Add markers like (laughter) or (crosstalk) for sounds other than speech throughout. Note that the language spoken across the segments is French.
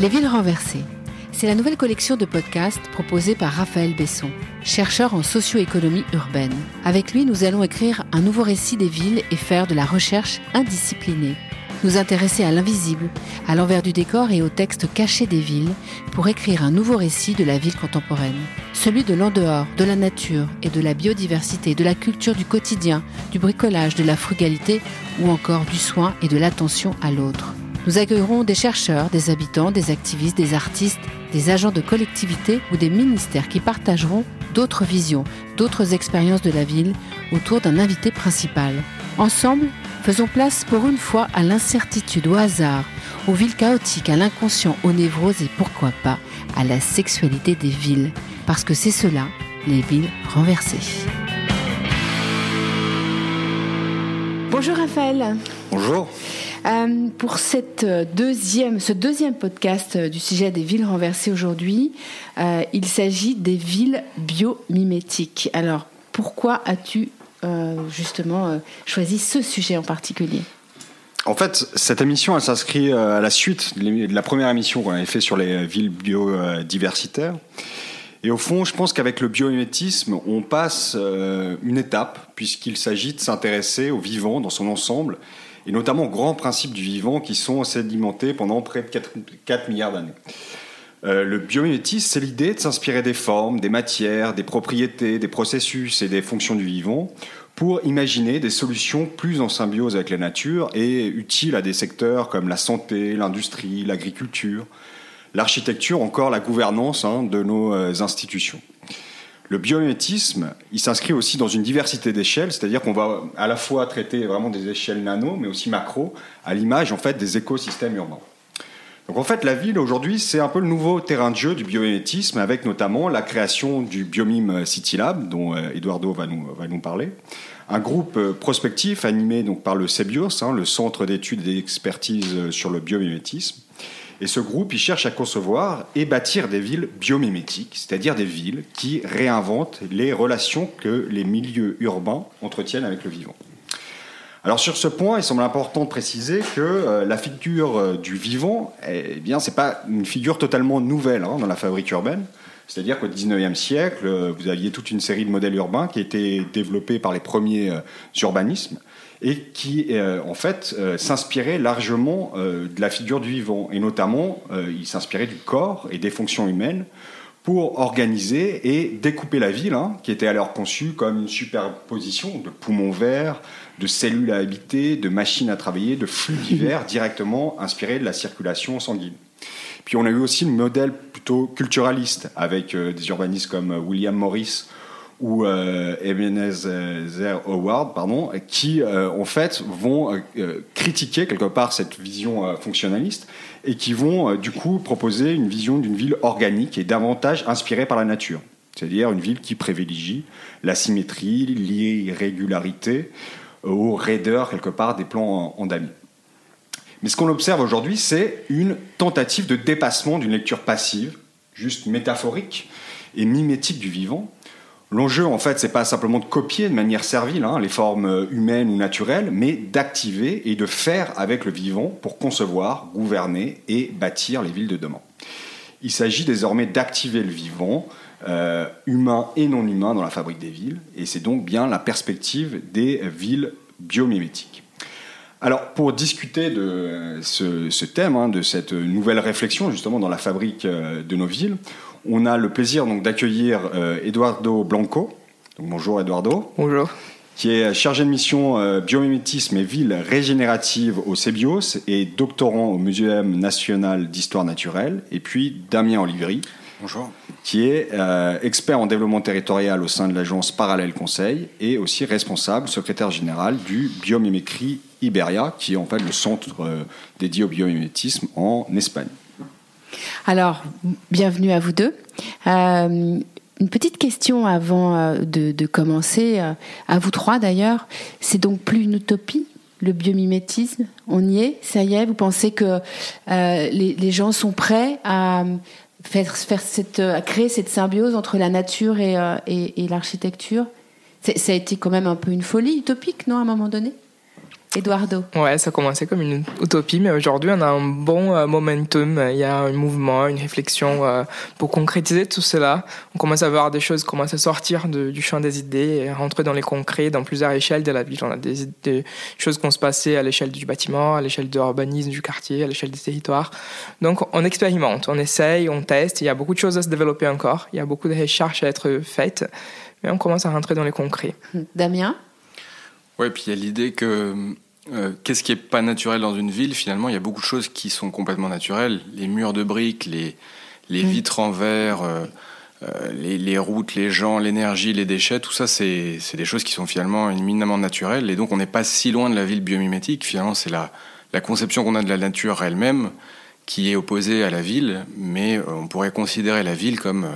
Les villes renversées. C'est la nouvelle collection de podcasts proposée par Raphaël Besson, chercheur en socio-économie urbaine. Avec lui, nous allons écrire un nouveau récit des villes et faire de la recherche indisciplinée. Nous intéresser à l'invisible, à l'envers du décor et au texte caché des villes pour écrire un nouveau récit de la ville contemporaine. Celui de l'en-dehors, de la nature et de la biodiversité, de la culture du quotidien, du bricolage, de la frugalité ou encore du soin et de l'attention à l'autre. Nous accueillerons des chercheurs, des habitants, des activistes, des artistes, des agents de collectivités ou des ministères qui partageront d'autres visions, d'autres expériences de la ville autour d'un invité principal. Ensemble, faisons place pour une fois à l'incertitude, au hasard, aux villes chaotiques, à l'inconscient, aux névroses et pourquoi pas à la sexualité des villes. Parce que c'est cela, les villes renversées. Bonjour Raphaël. Bonjour. Euh, pour cette deuxième, ce deuxième podcast du sujet des villes renversées aujourd'hui, euh, il s'agit des villes biomimétiques. Alors, pourquoi as-tu euh, justement choisi ce sujet en particulier? En fait, cette émission, elle s'inscrit à la suite de la première émission qu'on avait fait sur les villes biodiversitaires. Et au fond, je pense qu'avec le biomimétisme, on passe une étape, puisqu'il s'agit de s'intéresser au vivant dans son ensemble et notamment aux grands principes du vivant qui sont sédimentés pendant près de 4, milliards d'années. Euh, le biomimétisme, c'est l'idée de s'inspirer des formes, des matières, des propriétés, des processus et des fonctions du vivant pour imaginer des solutions plus en symbiose avec la nature et utiles à des secteurs comme la santé, l'industrie, l'agriculture, l'architecture, encore la gouvernance hein, de nos euh, institutions. Le biomimétisme, il s'inscrit aussi dans une diversité d'échelles, c'est-à-dire qu'on va à la fois traiter vraiment des échelles nano, mais aussi macro, à l'image en fait des écosystèmes urbains. Donc en fait, la ville aujourd'hui, c'est un peu le nouveau terrain de jeu du biomimétisme, avec notamment la création du Biomime City Lab, dont euh, Eduardo va nous, va nous parler, un groupe euh, prospectif animé donc par le CEBIOS, hein, le Centre d'études et d'expertise euh, sur le biomimétisme, et ce groupe, il cherche à concevoir et bâtir des villes biomimétiques, c'est-à-dire des villes qui réinventent les relations que les milieux urbains entretiennent avec le vivant. Alors sur ce point, il semble important de préciser que euh, la figure euh, du vivant, eh bien, c'est pas une figure totalement nouvelle hein, dans la fabrique urbaine. C'est-à-dire qu'au XIXe siècle, euh, vous aviez toute une série de modèles urbains qui étaient développés par les premiers urbanismes et qui, euh, en fait, euh, s'inspirait largement euh, de la figure du vivant. Et notamment, il s'inspirait du corps et des fonctions humaines pour organiser et découper la ville, hein, qui était alors conçue comme une superposition de poumons verts, de cellules à habiter, de machines à travailler, de flux divers (laughs) directement inspirés de la circulation sanguine. Puis on a eu aussi le modèle plutôt culturaliste, avec des urbanistes comme William Morris ou euh, Ebenezer Howard, pardon, qui euh, en fait vont euh, critiquer quelque part cette vision fonctionnaliste et qui vont du coup proposer une vision d'une ville organique et davantage inspirée par la nature, c'est-à-dire une ville qui privilégie la symétrie, l'irrégularité aux raideurs quelque part des plans en, en damier. Mais ce qu'on observe aujourd'hui, c'est une tentative de dépassement d'une lecture passive, juste métaphorique et mimétique du vivant, L'enjeu, en fait, c'est pas simplement de copier de manière servile hein, les formes humaines ou naturelles, mais d'activer et de faire avec le vivant pour concevoir, gouverner et bâtir les villes de demain. Il s'agit désormais d'activer le vivant, euh, humain et non humain, dans la fabrique des villes, et c'est donc bien la perspective des villes biomimétiques. Alors, pour discuter de ce, thème, hein, de cette nouvelle réflexion justement dans la fabrique euh, de nos villes, on a le plaisir donc d'accueillir euh, Eduardo Blanco. bonjour Eduardo. Bonjour. Qui est chargé de mission euh, biomimétisme et ville régénérative au CEBIOS et doctorant au Muséum national d'histoire naturelle. Et puis Damien Olivry. Bonjour. Qui est euh, expert en développement territorial au sein de l'agence Parallèle Conseil et aussi responsable, secrétaire général du Biomimécrie Iberia, qui est en fait le centre dédié au biomimétisme en Espagne. Alors, bienvenue à vous deux. Euh, une petite question avant euh, de, commencer, euh, à vous trois d'ailleurs. C'est donc plus une utopie, le biomimétisme? On y est? Ça y est? Vous pensez que les, gens sont prêts à, faire, cette, à créer cette symbiose entre la nature et, et, l'architecture? Ça a été quand même un peu une folie utopique, non, à un moment donné? Eduardo Ouais, ça a commencé comme une utopie, mais aujourd'hui, on a un bon euh, momentum. Il y a un mouvement, une réflexion euh, pour concrétiser tout cela. On commence à voir des choses commencent à sortir du champ des idées et rentrer dans les concrets, dans plusieurs échelles de la ville. On a des, des choses qui vont se passer à l'échelle du bâtiment, à l'échelle de l'urbanisme du quartier, à l'échelle des territoires. Donc, on expérimente, on essaye, on teste. Il y a beaucoup de choses à se développer encore. Il y a beaucoup de recherches à être faites, mais on commence à rentrer dans les concrets. Damien? Ouais, puis il y a l'idée que euh, qu'est-ce qui est pas naturel dans une ville Finalement, il y a beaucoup de choses qui sont complètement naturelles. Les murs de briques, les, les mm. vitres en verre, euh, euh, les, les, routes, les gens, l'énergie, les déchets, tout ça, c'est des choses qui sont finalement éminemment naturelles. Et donc, on n'est pas si loin de la ville biomimétique. Finalement, c'est la, la conception qu'on a de la nature elle-même qui est opposée à la ville, mais on pourrait considérer la ville comme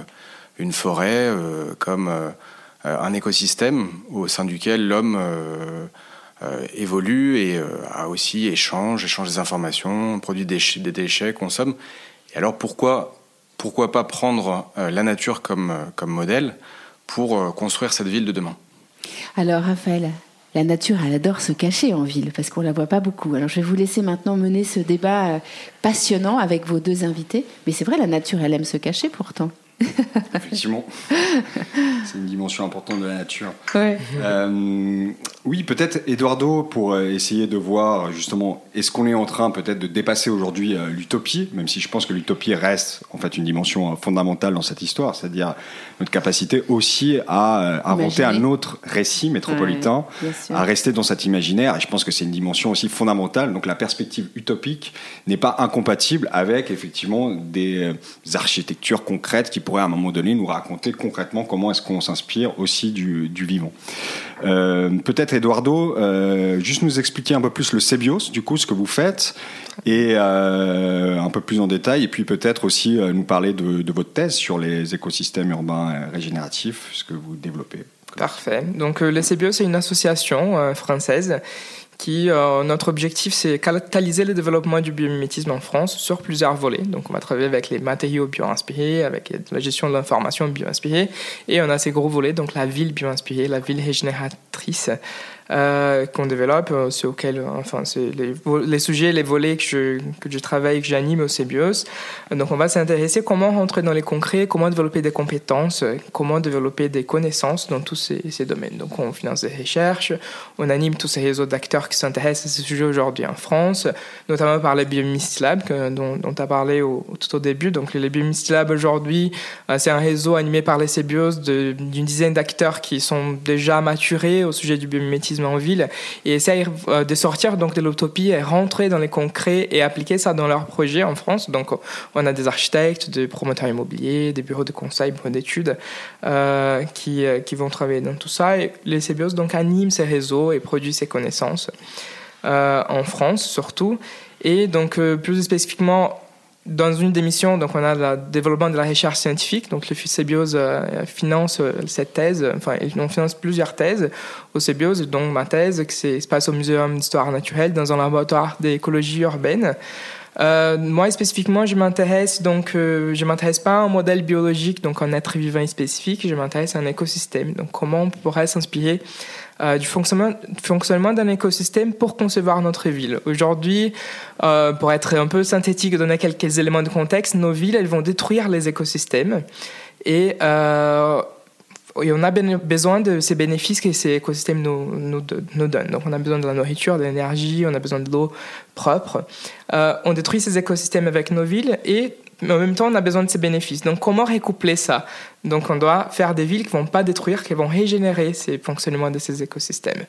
une forêt, comme un écosystème au sein duquel l'homme euh, évolue et euh, a aussi échange, échange des informations, produit des, déchets, consomme. Et alors pourquoi, pourquoi pas prendre euh, la nature comme, comme modèle pour construire cette ville de demain? Alors Raphaël, la nature, elle adore se cacher en ville parce qu'on la voit pas beaucoup. Alors je vais vous laisser maintenant mener ce débat passionnant avec vos deux invités. Mais c'est vrai, la nature, elle aime se cacher pourtant. (laughs) Effectivement, c'est une dimension importante de la nature. Euh, oui, peut-être Eduardo pour euh, essayer de voir justement est-ce qu'on est en train peut-être de dépasser aujourd'hui euh, l'utopie, même si je pense que l'utopie reste en fait une dimension fondamentale dans cette histoire, c'est-à-dire notre capacité aussi à inventer un autre récit métropolitain, à rester dans cet imaginaire. Et je pense que c'est une dimension aussi fondamentale. Donc la perspective utopique n'est pas incompatible avec effectivement des architectures concrètes qui à un moment donné nous raconter concrètement comment est-ce qu'on s'inspire aussi du, vivant. Euh, peut-être Eduardo, euh, juste nous expliquer un peu plus le CEBIOS, du coup, ce que vous faites, et euh, un peu plus en détail, et puis peut-être aussi nous parler de, votre thèse sur les écosystèmes urbains régénératifs, ce que vous développez. Parfait. Donc le CEBIOS, c'est une association française euh, notre objectif, c'est catalyser le développement du biomimétisme en France sur plusieurs volets. Donc, on va travailler avec les matériaux bio-inspirés, avec la gestion de l'information bio-inspirée, et on a ces gros volets, donc la ville bio-inspirée, la ville régénératrice, euh, qu'on développe, euh, c'est euh, les, sujets, les volets que je, travaille, que j'anime au CBIOS. Donc, on va s'intéresser comment rentrer dans les concrets, comment développer des compétences, comment développer des connaissances dans tous ces, domaines. Donc, on finance des recherches, on anime tous ces réseaux d'acteurs qui s'intéressent à ces sujets aujourd'hui en France, notamment par les Biomist Lab, dont tu as parlé tout au début. Donc, les Biomist Lab aujourd'hui, c'est un réseau animé par les CBIOS d'une dizaine d'acteurs qui sont déjà maturés au sujet du biomimétisme en ville et essayer euh, de sortir donc de l'utopie et rentrer dans les concrets et appliquer ça dans leurs projets en France. Donc on a des architectes, des promoteurs immobiliers, des bureaux de conseil, bureaux d'études euh, qui, euh, qui vont travailler dans tout ça. Et les CBIOS donc animent ces réseaux et produisent ces connaissances en France surtout. Et donc plus spécifiquement dans une des missions, donc on a le développement de la recherche scientifique. Donc le CBIOS euh, finance euh, cette thèse, enfin on finance plusieurs thèses au CBIOS, donc ma thèse qui se passe au Muséum d'histoire naturelle dans un laboratoire d'écologie urbaine. Euh, moi spécifiquement, je m'intéresse donc, je m'intéresse pas à un modèle biologique, donc un être vivant spécifique. Je m'intéresse à un écosystème. Donc comment on pourrait s'inspirer euh, du fonctionnement, fonctionnement d'un écosystème pour concevoir notre ville. Aujourd'hui, euh, pour être un peu synthétique, donner quelques éléments de contexte, nos villes, elles vont détruire les écosystèmes et, euh, et on a besoin de ces bénéfices que ces écosystèmes nous, nous, donnent. Donc on a besoin de la nourriture, de l'énergie, on a besoin de l'eau propre. On détruit ces écosystèmes avec nos villes et mais en même temps, on a besoin de ces bénéfices. Donc, comment recoupler ça? Donc, on doit faire des villes qui ne vont pas détruire, qui vont régénérer ces fonctionnements de ces écosystèmes.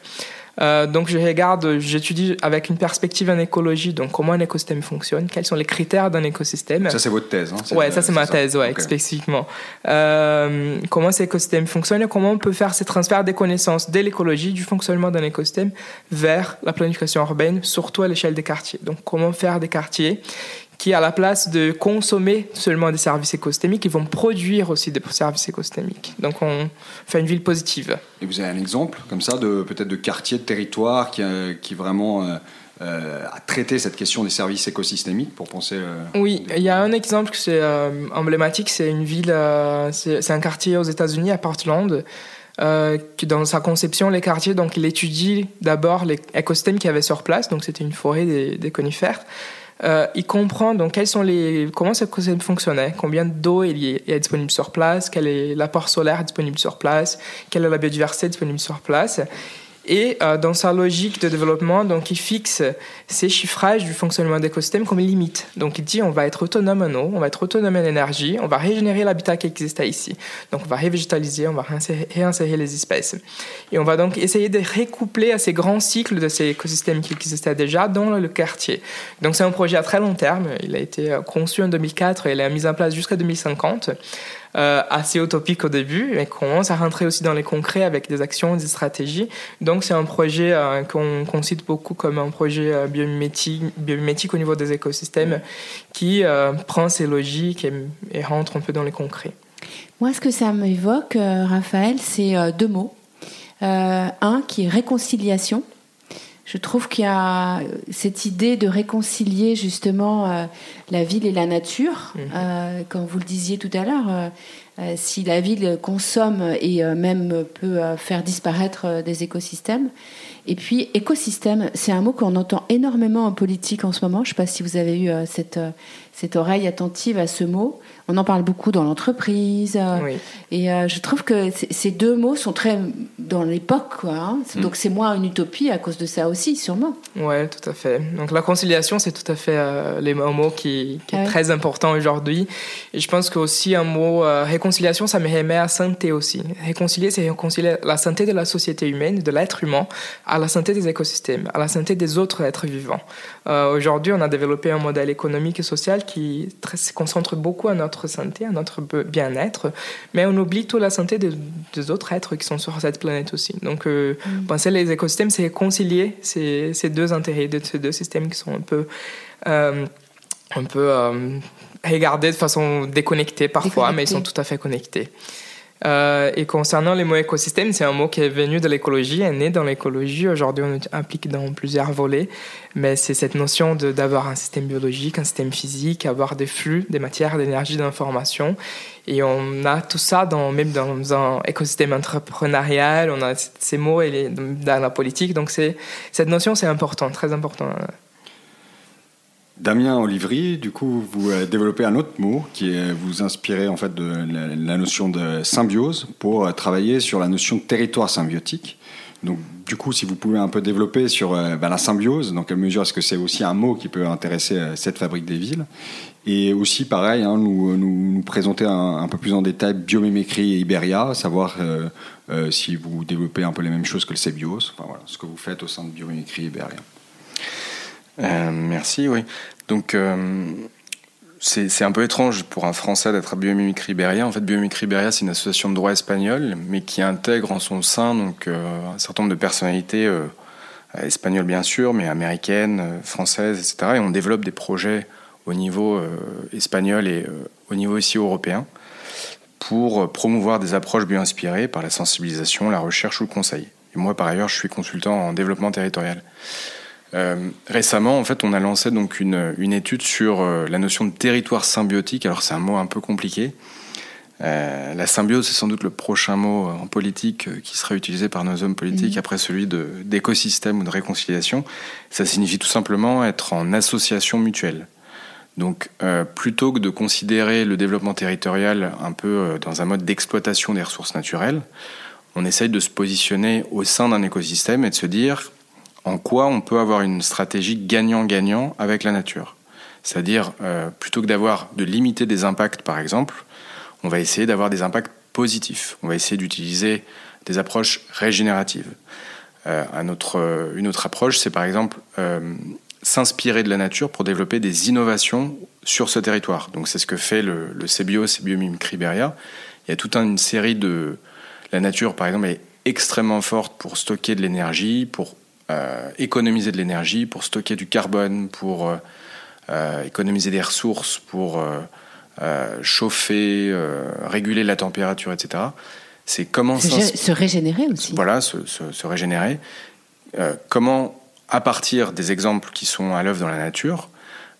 Euh, donc, je regarde, j'étudie avec une perspective en écologie, donc comment un écosystème fonctionne, quels sont les critères d'un écosystème? Ça, c'est votre thèse, hein Ouais, ça, c'est ma thèse, ouais, spécifiquement. Euh, comment ces écosystèmes fonctionnent et comment on peut faire ces transferts des connaissances de l'écologie, du fonctionnement d'un écosystème, vers la planification urbaine, surtout à l'échelle des quartiers? Donc, comment faire des quartiers qui, à la place de consommer seulement des services écosystémiques, ils vont produire aussi des services écosystémiques. Donc on fait une ville positive. Et vous avez un exemple comme ça de peut-être de quartier, de territoire qui, euh, qui vraiment euh, euh, a traité cette question des services écosystémiques pour penser. oui, il y a un exemple qui c'est emblématique, c'est une ville, c'est un quartier aux États-Unis à Portland Euh, que dans sa conception, les quartiers, donc il étudie d'abord les écosystèmes qu'il y avait sur place, donc c'était une forêt des, des conifères. Euh, il comprend donc quels sont les, comment ce écosystème fonctionnait, combien d'eau il y est disponible sur place, quel est l'apport solaire disponible sur place, quelle est la biodiversité disponible sur place. Et euh, dans sa logique de développement, donc il fixe ces chiffrages du fonctionnement d'écosystèmes comme limite. Donc il dit on va être autonome en eau, on va être autonome en énergie, on va régénérer l'habitat qui existait ici. Donc on va révégétaliser, on va réinsérer les espèces. Et on va donc essayer de recoupler à ces grands cycles de ces écosystèmes qui existaient déjà dans le quartier. Donc c'est un projet à très long terme. Il a été euh, conçu en 2004 et il est mis en place jusqu'à 2050. Euh, assez utopique au début, mais commence à rentrer aussi dans les concrets avec des actions, des stratégies. Donc c'est un projet euh, qu'on cite beaucoup comme un projet euh, biomimétique, au niveau des écosystèmes qui prend ses logiques et, rentre un peu dans les concrets. Moi, ce que ça m'évoque, Raphaël, c'est deux mots. un qui est réconciliation je trouve qu'il y a cette idée de réconcilier justement euh, la ville et la nature. Mhm. Euh, comme vous le disiez tout à l'heure, euh, si la ville consomme et même peut faire disparaître des écosystèmes. Et puis écosystème, c'est un mot qu'on entend énormément en politique en ce moment. Je ne sais pas si vous avez eu cette, cette oreille attentive à ce mot. On en parle beaucoup dans l'entreprise. Euh, et euh, je trouve que ces deux mots sont très dans l'époque. Hein. Mm. Donc c'est moins une utopie à cause de ça aussi, sûrement. Oui, tout à fait. Donc la conciliation, c'est tout à fait euh, les, un mot qui, est très important aujourd'hui. Et je pense qu'aussi un mot réconciliation, ça me remet à santé aussi. Réconcilier, c'est réconcilier la santé de la société humaine, de l'être humain, à la santé des écosystèmes, à la santé des autres êtres vivants. aujourd'hui, on a développé un modèle économique et social qui se concentre beaucoup à notre santé, à notre bien-être, mais on oublie toute la santé des, autres êtres qui sont sur cette planète aussi. Donc, euh, mm. penser les écosystèmes, c'est concilier ces, ces, deux intérêts, de ces deux systèmes qui sont un peu, euh, un peu euh, regardés de façon déconnectée parfois, mais ils sont tout à fait connectés. Euh, et concernant les mots écosystème, c'est un mot qui est venu de l'écologie, est né dans l'écologie. Aujourd'hui, on applique dans plusieurs volets, mais c'est cette notion d'avoir un système biologique, un système physique, avoir des flux, des matières, d'énergie, d'information. Et on a tout ça dans, même dans un écosystème entrepreneurial, on a ces mots dans la politique. Donc cette notion, c'est important, très important. Damien Olivry, du coup, vous euh, développez un autre mot qui vous inspirez en fait de la, notion de symbiose pour euh, travailler sur la notion de territoire symbiotique. Donc, du coup, si vous pouvez un peu développer sur euh, ben, la symbiose, dans quelle mesure est-ce que c'est aussi un mot qui peut intéresser cette fabrique des villes Et aussi, pareil, hein, nous, nous, présenter un, peu plus en détail biomimécrie et Iberia, savoir si vous développez un peu les mêmes choses que le voilà, ce que vous faites au sein de biomimécrie et Iberia. Euh, merci, oui. Donc, euh, c'est un peu étrange pour un Français d'être à Biomimicry Iberia. En fait, Biomimicry Iberia, c'est une association de droit espagnol, mais qui intègre en son sein donc, euh, un certain nombre de personnalités espagnoles, bien sûr, mais américaines, françaises, etc. Et on développe des projets au niveau espagnol et au niveau aussi européen pour promouvoir des approches bio-inspirées par la sensibilisation, la recherche ou le conseil. Et moi, par ailleurs, je suis consultant en développement territorial. Euh, récemment, en fait, on a lancé donc une, une étude sur euh, la notion de territoire symbiotique. Alors, c'est un mot un peu compliqué. Euh, la symbiose, c'est sans doute le prochain mot en politique qui sera utilisé par nos hommes politiques mmh. après celui d'écosystème ou de réconciliation. Ça signifie tout simplement être en association mutuelle. Donc, plutôt que de considérer le développement territorial un peu dans un mode d'exploitation des ressources naturelles, on essaye de se positionner au sein d'un écosystème et de se dire en quoi on peut avoir une stratégie gagnant-gagnant avec la nature. C'est-à-dire, euh, plutôt que d'avoir de limiter des impacts, par exemple, on va essayer d'avoir des impacts positifs. On va essayer d'utiliser des approches régénératives. Euh, un autre, une autre approche, c'est par exemple euh, s'inspirer de la nature pour développer des innovations sur ce territoire. Donc c'est ce que fait le, le CBIO, CBIO Iberia. Il y a toute une série de... La nature, par exemple, est extrêmement forte pour stocker de l'énergie, pour euh, économiser de l'énergie, pour stocker du carbone, pour euh, euh, économiser des ressources, pour chauffer, réguler la température, etc. C'est comment se, régénérer aussi. Voilà, se, régénérer. comment, à partir des exemples qui sont à l'œuvre dans la nature,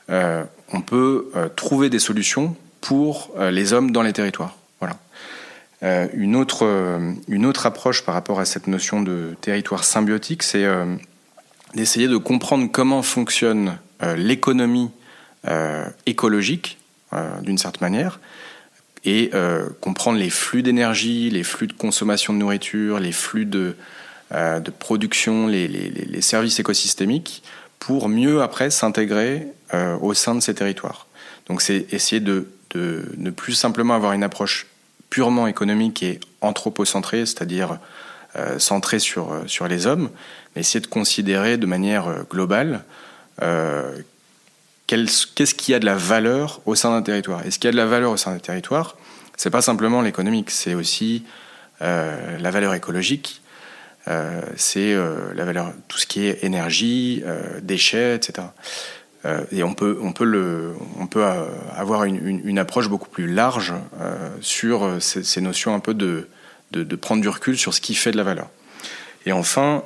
on peut trouver des solutions pour les hommes dans les territoires. Voilà. Une, autre, une autre approche par rapport à cette notion de territoire symbiotique, c'est d'essayer de comprendre comment fonctionne l'économie écologique, d'une certaine manière, et comprendre les flux d'énergie, les flux de consommation de nourriture, les flux de, de production, les, les, les, services écosystémiques, pour mieux après s'intégrer au sein de ces territoires. Donc c'est essayer de, ne plus simplement avoir une approche purement économique et anthropocentrée, c'est-à-dire euh, centrée sur, euh, sur les hommes, mais essayer de considérer de manière euh, globale qu'est-ce qui a de la valeur au sein d'un territoire. Et ce qui a de la valeur au sein d'un territoire, c'est pas simplement l'économique, c'est aussi la valeur écologique, c'est la valeur, tout ce qui est énergie, déchets, etc. Euh, et on peut, on peut, le, on peut euh, avoir une, une, approche beaucoup plus large euh, sur ces, notions un peu de, de, prendre du recul sur ce qui fait de la valeur. Et enfin,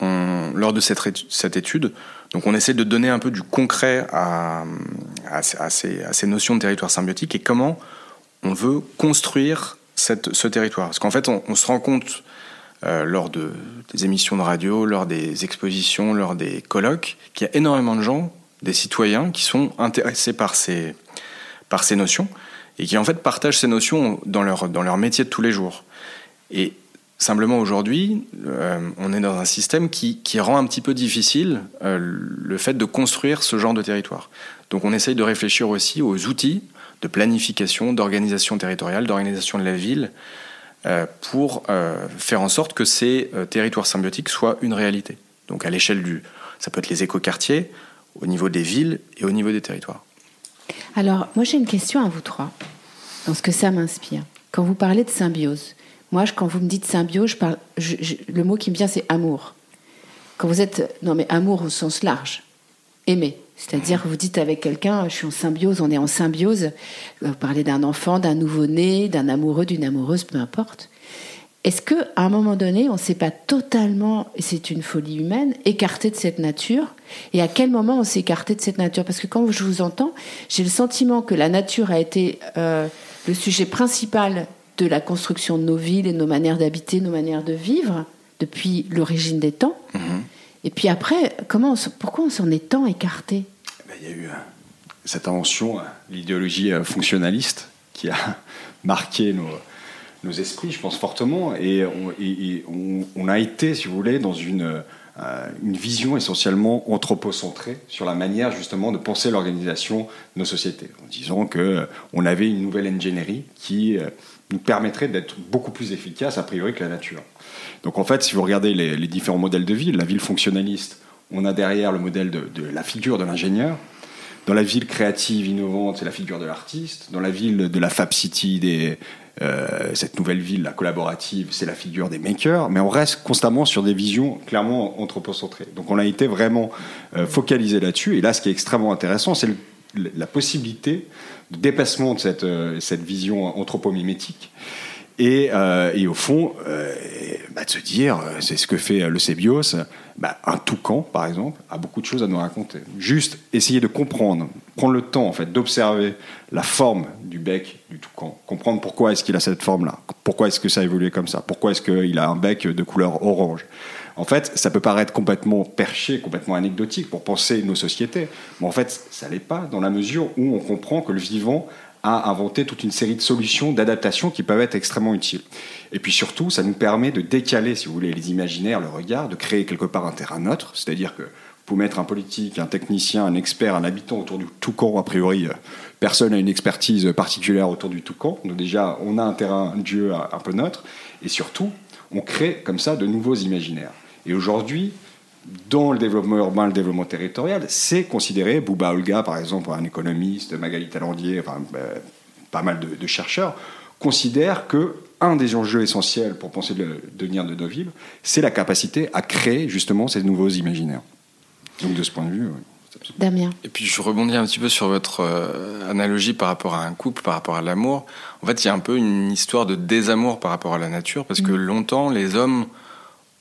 lors de cette, cette étude, donc on essaie de donner un peu du concret à, à, à, ces, à ces, notions de territoire symbiotique et comment on veut construire cette, ce territoire. Parce qu'en fait, on, se rend compte lors de, des émissions de radio, lors des expositions, lors des colloques, qu'il y a énormément de gens des citoyens qui sont intéressés par ces, par ces notions et qui en fait partagent ces notions dans leur, dans leur métier de tous les jours. Et simplement aujourd'hui, euh, on est dans un système qui, qui, rend un petit peu difficile euh, le fait de construire ce genre de territoire. Donc on essaye de réfléchir aussi aux outils de planification, d'organisation territoriale, d'organisation de la ville, euh, pour faire en sorte que ces territoires symbiotiques soient une réalité. Donc à l'échelle du... Ça peut être les écoquartiers, au niveau des villes et au niveau des territoires. Alors, moi j'ai une question à vous trois, dans ce que ça m'inspire. Quand vous parlez de symbiose, moi quand vous me dites symbiose, le mot qui me vient c'est amour. Quand vous êtes, non mais amour au sens large, aimer. C'est-à-dire vous dites avec quelqu'un, je suis en symbiose, on est en symbiose. Vous parlez d'un enfant, d'un nouveau-né, d'un amoureux, d'une amoureuse, peu importe. Est-ce qu'à un moment donné, on ne s'est pas totalement, et c'est une folie humaine, écarté de cette nature? Et à quel moment on s'est écarté de cette nature? Parce que quand je vous entends, j'ai le sentiment que la nature a été euh, le sujet principal de la construction de nos villes et de nos manières d'habiter, nos manières de vivre depuis l'origine des temps. Mhm. Et puis après, comment pourquoi on s'en est tant écarté? Ben, Il y a eu euh, cette invention, euh, l'idéologie fonctionnaliste, qui a (laughs) marqué nos nos esprits, je pense fortement, et on, a été, si vous voulez, dans une, euh, une vision essentiellement anthropocentrée sur la manière justement de penser l'organisation de nos sociétés, en disant que euh, avait une nouvelle ingénierie qui euh, nous permettrait d'être beaucoup plus efficace a priori que la nature. Donc en fait, si vous regardez les, les différents modèles de ville, la ville fonctionnaliste, on a derrière le modèle de, de la figure de l'ingénieur, dans la ville créative, innovante, c'est la figure de l'artiste. Dans la ville de la Fab City, des, euh, cette nouvelle ville la collaborative, c'est la figure des makers, mais on reste constamment sur des visions clairement anthropocentrées. Donc on a été vraiment euh, focalisé là-dessus. Et là, ce qui est extrêmement intéressant, c'est la possibilité de dépassement de cette, euh, cette vision anthropomimétique. Et, et, au fond, bah, de se dire, c'est ce que fait le Cébios, bah, un toucan, par exemple, a beaucoup de choses à nous raconter. Juste essayer de comprendre, prendre le temps en fait d'observer la forme du bec du toucan, comprendre pourquoi est-ce qu'il a cette forme-là, pourquoi est-ce que ça a évolué comme ça, pourquoi est-ce qu'il a un bec de couleur orange. En fait, ça peut paraître complètement perché, complètement anecdotique pour penser nos sociétés, mais en fait, ça l'est pas dans la mesure où on comprend que le vivant a inventé toute une série de solutions d'adaptation qui peuvent être extrêmement utiles. Et puis surtout, ça nous permet de décaler, si vous voulez, les imaginaires, le regard, de créer quelque part un terrain neutre, c'est-à-dire que vous mettre un politique, un technicien, un expert, un habitant autour du toucan, a priori, euh, personne n'a une expertise particulière autour du toucan. Donc déjà, on a un terrain de jeu un peu neutre. Et surtout, on crée comme ça de nouveaux imaginaires. Et aujourd'hui, dans le développement urbain, le développement territorial, c'est considéré, Bouba Olga par exemple, un économiste, Magali Talandier, enfin, ben, pas mal de, chercheurs, considèrent que un des enjeux essentiels pour penser le devenir de nos villes, c'est la capacité à créer justement ces nouveaux imaginaires. Donc de ce point de vue, Damien. Et puis je rebondis un petit peu sur votre euh, analogie par rapport à un couple, par rapport à l'amour. En fait, il y a un peu une histoire de désamour par rapport à la nature, parce que mm. longtemps, les hommes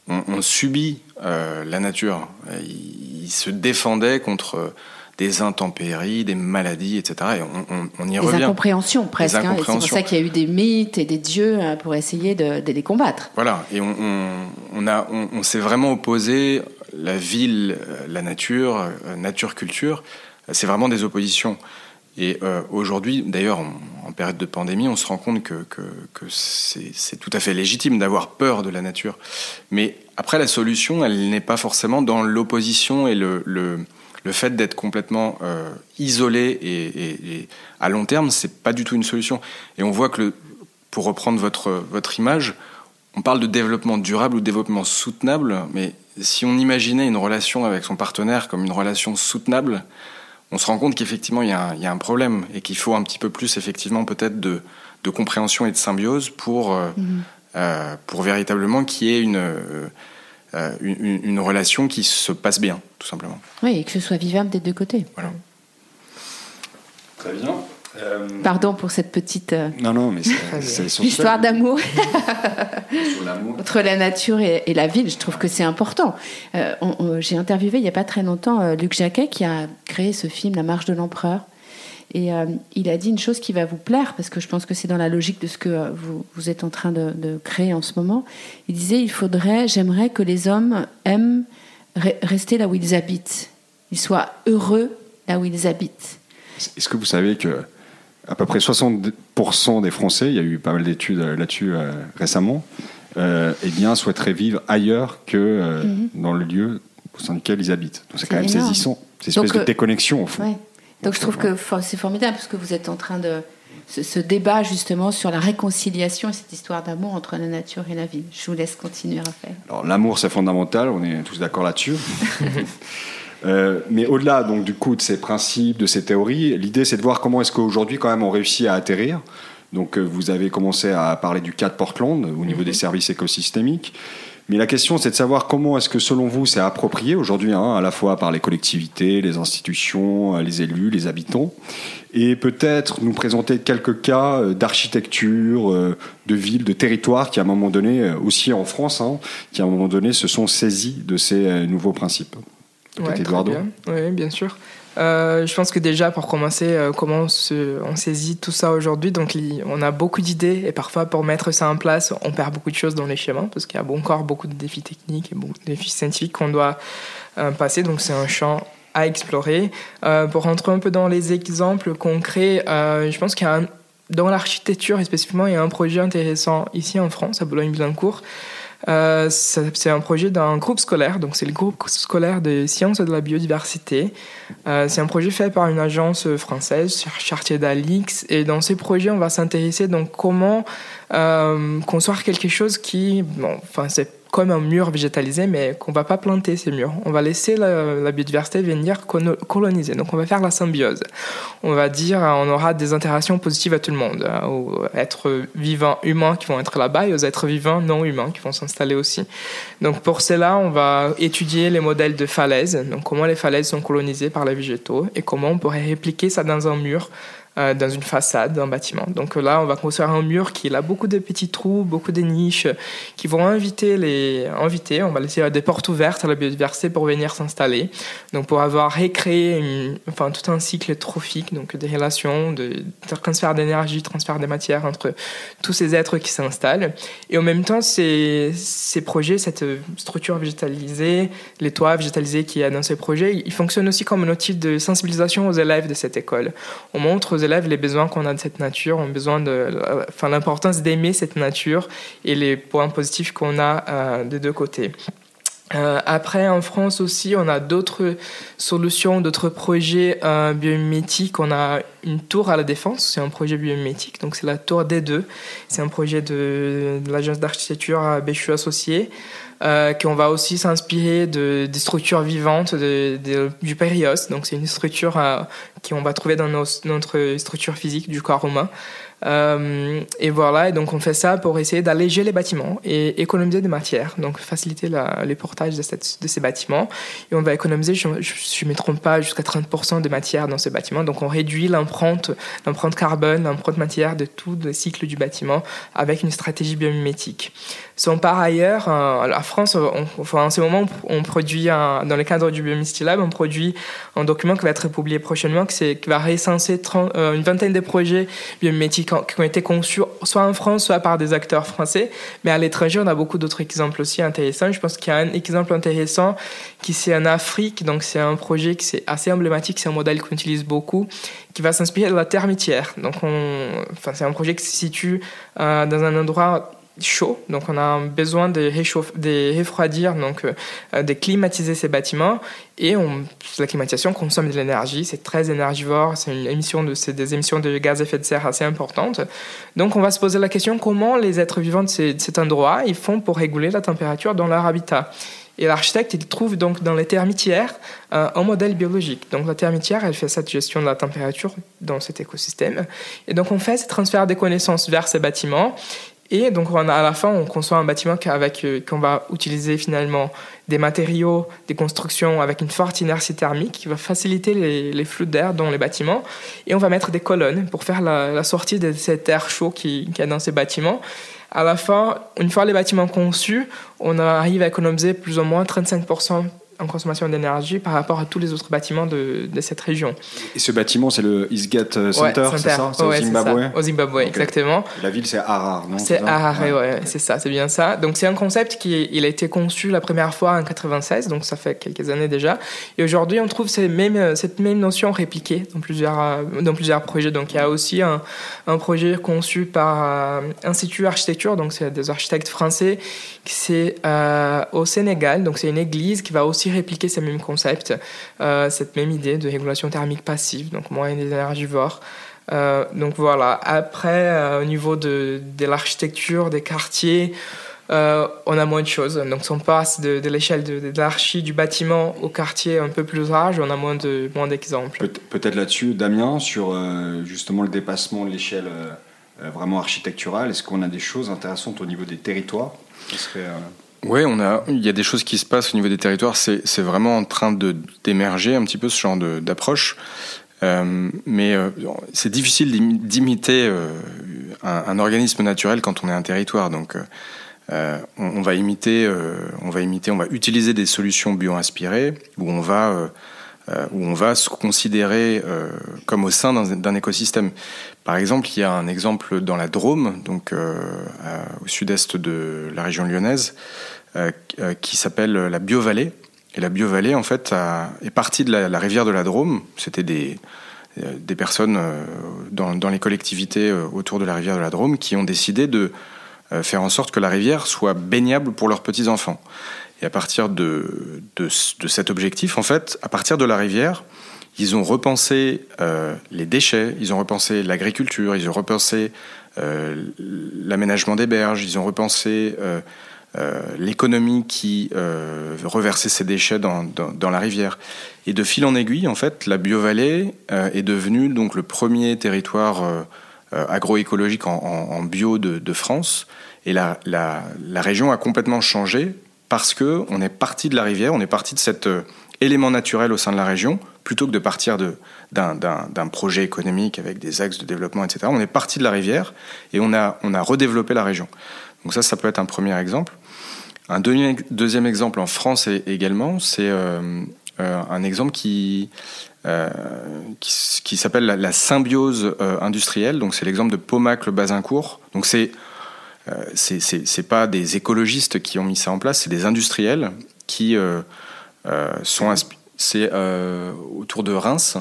ont, subi euh, la nature. Ils, se défendaient contre des intempéries, des maladies, etc. Et on, on, y des revient. Incompréhensions presque. Hein, c'est pour ça qu'il y a eu des mythes et des dieux hein, pour essayer de, de, les combattre. Voilà. Et on, on a, on, s'est vraiment opposé la ville, euh, la nature, euh, nature-culture. C'est vraiment des oppositions. Et euh, aujourd'hui, d'ailleurs, en, période de pandémie, on se rend compte que, c'est tout à fait légitime d'avoir peur de la nature. Mais après, la solution, elle n'est pas forcément dans l'opposition et le, le, le fait d'être complètement euh, isolé et, à long terme, c'est pas du tout une solution. Et on voit que, pour reprendre votre, votre image, on parle de développement durable ou développement soutenable, mais si on imaginait une relation avec son partenaire comme une relation soutenable, on se rend compte qu'effectivement il y, a un problème et qu'il faut un petit peu plus effectivement peut-être de, compréhension et de symbiose pour, euh, mhm. euh, pour véritablement qu'il y ait euh, une, une, relation qui se passe bien, tout simplement. Oui, et que ce soit vivable des deux côtés. Voilà. Très bien. Euh, Pardon pour cette petite euh, non, non, mais histoire d'amour (laughs) entre la nature et, la ville. Je trouve que c'est important. Euh, j'ai interviewé il n'y a pas très longtemps Luc Jacquet qui a créé ce film La Marche de l'Empereur. Et il a dit une chose qui va vous plaire, parce que je pense que c'est dans la logique de ce que vous, vous êtes en train de, de, créer en ce moment. Il disait, il faudrait, j'aimerais que les hommes aiment rester là où ils habitent. Ils soient heureux là où ils habitent. Est-ce que vous savez que à peu près 60% des Français, il y a eu pas mal d'études euh, là-dessus euh, récemment, euh, eh bien, souhaiteraient vivre ailleurs que mhm. dans le lieu au sein duquel ils habitent. Donc c'est quand même saisissant. C'est une espèce de déconnexion au fond. Donc je trouve que c'est formidable parce que vous êtes en train de ce, débat justement sur la réconciliation et cette histoire d'amour entre la nature et la ville. Je vous laisse continuer, Raphaël. Alors l'amour c'est fondamental, on est tous d'accord là-dessus. (laughs) Euh, mais au-delà donc du coup de ces principes, de ces théories, l'idée c'est de voir comment est-ce qu'aujourd'hui quand même on réussit à atterrir. Donc euh, vous avez commencé à parler du cas de Portland au niveau des mhm. services écosystémiques. Mais la question, c'est de savoir comment est-ce que, selon vous, c'est approprié aujourd'hui, hein, à la fois par les collectivités, les institutions, les élus, les habitants, et peut-être nous présenter quelques cas euh, d'architecture, de villes, de territoires qui, à un moment donné, aussi en France, hein, qui, à un moment donné, se sont saisis de ces nouveaux principes. Bien. Oui, bien sûr. Euh, je pense que déjà, pour commencer, euh, comment on, se, on, saisit tout ça aujourd'hui Donc, on a beaucoup d'idées et parfois, pour mettre ça en place, on perd beaucoup de choses dans les schémas parce qu'il y a encore beaucoup de défis techniques et beaucoup de défis scientifiques qu'on doit euh, passer. Donc, c'est un champ à explorer. pour rentrer un peu dans les exemples concrets, je pense qu'il y a dans l'architecture, spécifiquement, il y a un projet intéressant ici en France, à Boulogne-Billancourt, euh, c'est un projet d'un groupe scolaire, donc c'est le groupe scolaire des sciences de la biodiversité. Euh, c'est un projet fait par une agence française, Chartier d'Alix, et dans ces projets, on va s'intéresser donc comment euh, construire quelque chose qui, bon, enfin c'est comme un mur végétalisé, mais qu'on va pas planter ces murs. On va laisser la, biodiversité venir coloniser. Donc on va faire la symbiose. On va dire, on aura des interactions positives à tout le monde, hein, aux êtres vivants humains qui vont être là-bas et aux êtres vivants non humains qui vont s'installer aussi. Donc pour cela, on va étudier les modèles de falaises, donc comment les falaises sont colonisées par les végétaux et comment on pourrait répliquer ça dans un mur euh, dans une façade d'un bâtiment. Donc là, on va construire un mur qui a beaucoup de petits trous, beaucoup de niches qui vont inviter les invités. On va laisser des portes ouvertes à la biodiversité pour venir s'installer. Donc pour avoir récréé enfin, tout un cycle trophique, donc des relations, de, transfert d'énergie, transfert des matières entre tous ces êtres qui s'installent. Et en même temps, ces, ces projets, cette structure végétalisée, les toits végétalisés qui y a dans ces projets, ils fonctionnent aussi comme un outil de sensibilisation aux élèves de cette école. On montre aux élèves les besoins qu'on a de cette nature, on besoin de, enfin, l'importance d'aimer cette nature et les points positifs qu'on a euh, des deux côtés. Euh, après, en France aussi, on a d'autres solutions, d'autres projets euh, biomimétiques. On a une tour à la défense, c'est un projet biomimétique, donc c'est la tour D2. C'est un projet de, l'agence d'architecture Béchu Associés. Euh, qu'on va aussi s'inspirer de, des structures vivantes de, du périos. Donc, c'est une structure euh, qu'on va trouver dans notre structure physique du corps humain. Euh, et voilà, et donc on fait ça pour essayer d'alléger les bâtiments et économiser des matières, donc faciliter les portages de, ces bâtiments. Et on va économiser, je ne me trompe pas, jusqu'à 30% de matières dans ces bâtiments. Donc on réduit l'empreinte, l'empreinte carbone, l'empreinte matière de tout le cycle du bâtiment avec une stratégie biomimétique. Sont par ailleurs, euh, la France, enfin, en ce moment, on produit, dans le cadre du Biomisty Lab, on produit un document qui va être publié prochainement, qui, va recenser euh, une vingtaine de projets biomimétiques qui ont été conçus soit en France, soit par des acteurs français. Mais à l'étranger, on a beaucoup d'autres exemples aussi intéressants. Je pense qu'il y a un exemple intéressant qui c'est en Afrique, donc c'est un projet qui c'est assez emblématique, c'est un modèle qu'on utilise beaucoup, qui va s'inspirer de la termitière. Donc, c'est un projet qui se situe euh, dans un endroit chaud, donc on a besoin de, de refroidir, donc euh, de climatiser ces bâtiments. Et on, la climatisation consomme de l'énergie, c'est très énergivore, c'est une émission de, des émissions de gaz à effet de serre assez importantes. Donc on va se poser la question comment les êtres vivants de, cet endroit ils font pour réguler la température dans leur habitat? Et l'architecte, il trouve donc dans les termitières euh, un modèle biologique. Donc la termitière, elle fait cette gestion de la température dans cet écosystème. Et donc on fait ce transfert des connaissances vers ces bâtiments et donc, on à la fin, on conçoit un bâtiment avec, euh, qu'on va utiliser finalement des matériaux, des constructions avec une forte inertie thermique qui va faciliter les, flux d'air dans les bâtiments. Et on va mettre des colonnes pour faire la, sortie de cet air chaud qui, qui est dans ces bâtiments. À la fin, une fois les bâtiments conçus, on arrive à économiser plus ou moins 35% en consommation d'énergie par rapport à tous les autres bâtiments de, de cette région. Et ce bâtiment, c'est le Eastgate euh, Center, c'est ça C'est au Zimbabwe Au Zimbabwe, exactement. La ville, c'est Harare, non C'est Harare, ouais, c'est ça, c'est bien ça. Donc c'est un concept qui il a été conçu la première fois en 96, donc ça fait quelques années déjà. Et aujourd'hui, on trouve ces mêmes, cette même notion répliquée dans plusieurs, euh, dans plusieurs projets. Donc il y a aussi un, un projet conçu par euh, Institut Architecture, donc c'est des architectes français, c'est euh, au Sénégal, donc c'est une église qui va aussi répliquer ces mêmes concepts, euh, cette même idée de régulation thermique passive, donc moins des énergivores. Euh, donc voilà, après, euh, au niveau de, de l'architecture, des quartiers, on a moins de choses. Donc si on passe de, de l'échelle de, de l'archi du bâtiment au quartier un peu plus large, on a moins de moins d'exemples. Peut-être là-dessus, Damien, sur justement le dépassement de l'échelle vraiment architecturale, est-ce qu'on a des choses intéressantes au niveau des territoires? Qui seraient, oui, on a, il y a des choses qui se passent au niveau des territoires. C'est vraiment en train d'émerger un petit peu ce genre d'approche. Euh, mais euh, c'est difficile d'imiter euh, un, organisme naturel quand on est un territoire. Donc, on, va imiter, on va imiter, on va utiliser des solutions bio-inspirées où on va où on va se considérer comme au sein d'un écosystème. Par exemple, il y a un exemple dans la Drôme, donc au sud-est de la région lyonnaise, qui s'appelle la Biovallée. Et la Biovallée, en fait, est partie de la, rivière de la Drôme. C'était des, euh, des personnes dans, dans, les collectivités autour de la rivière de la Drôme qui ont décidé de faire en sorte que la rivière soit baignable pour leurs petits-enfants. Et à partir de, de, cet objectif, en fait, à partir de la rivière, ils ont repensé les déchets, ils ont repensé l'agriculture, ils ont repensé l'aménagement des berges, ils ont repensé euh, l'économie qui euh, reversait ses déchets dans, la rivière. Et de fil en aiguille, en fait, la Biovallée euh, est devenue donc le premier territoire agroécologique en, bio de, France. Et la, région a complètement changé parce que on est parti de la rivière, on est parti de cet élément naturel au sein de la région, plutôt que de partir d'un projet économique avec des axes de développement, etc. On est parti de la rivière et on a redéveloppé la région. Donc ça, ça peut être un premier exemple. Un deuxième exemple en France également, c'est euh, euh, un exemple qui, euh, qui, s'appelle la, symbiose industrielle. Donc c'est l'exemple de Pomac-le-Bazincourt. Donc c'est c'est pas des écologistes qui ont mis ça en place, c'est des industriels qui sont c'est autour de Reims.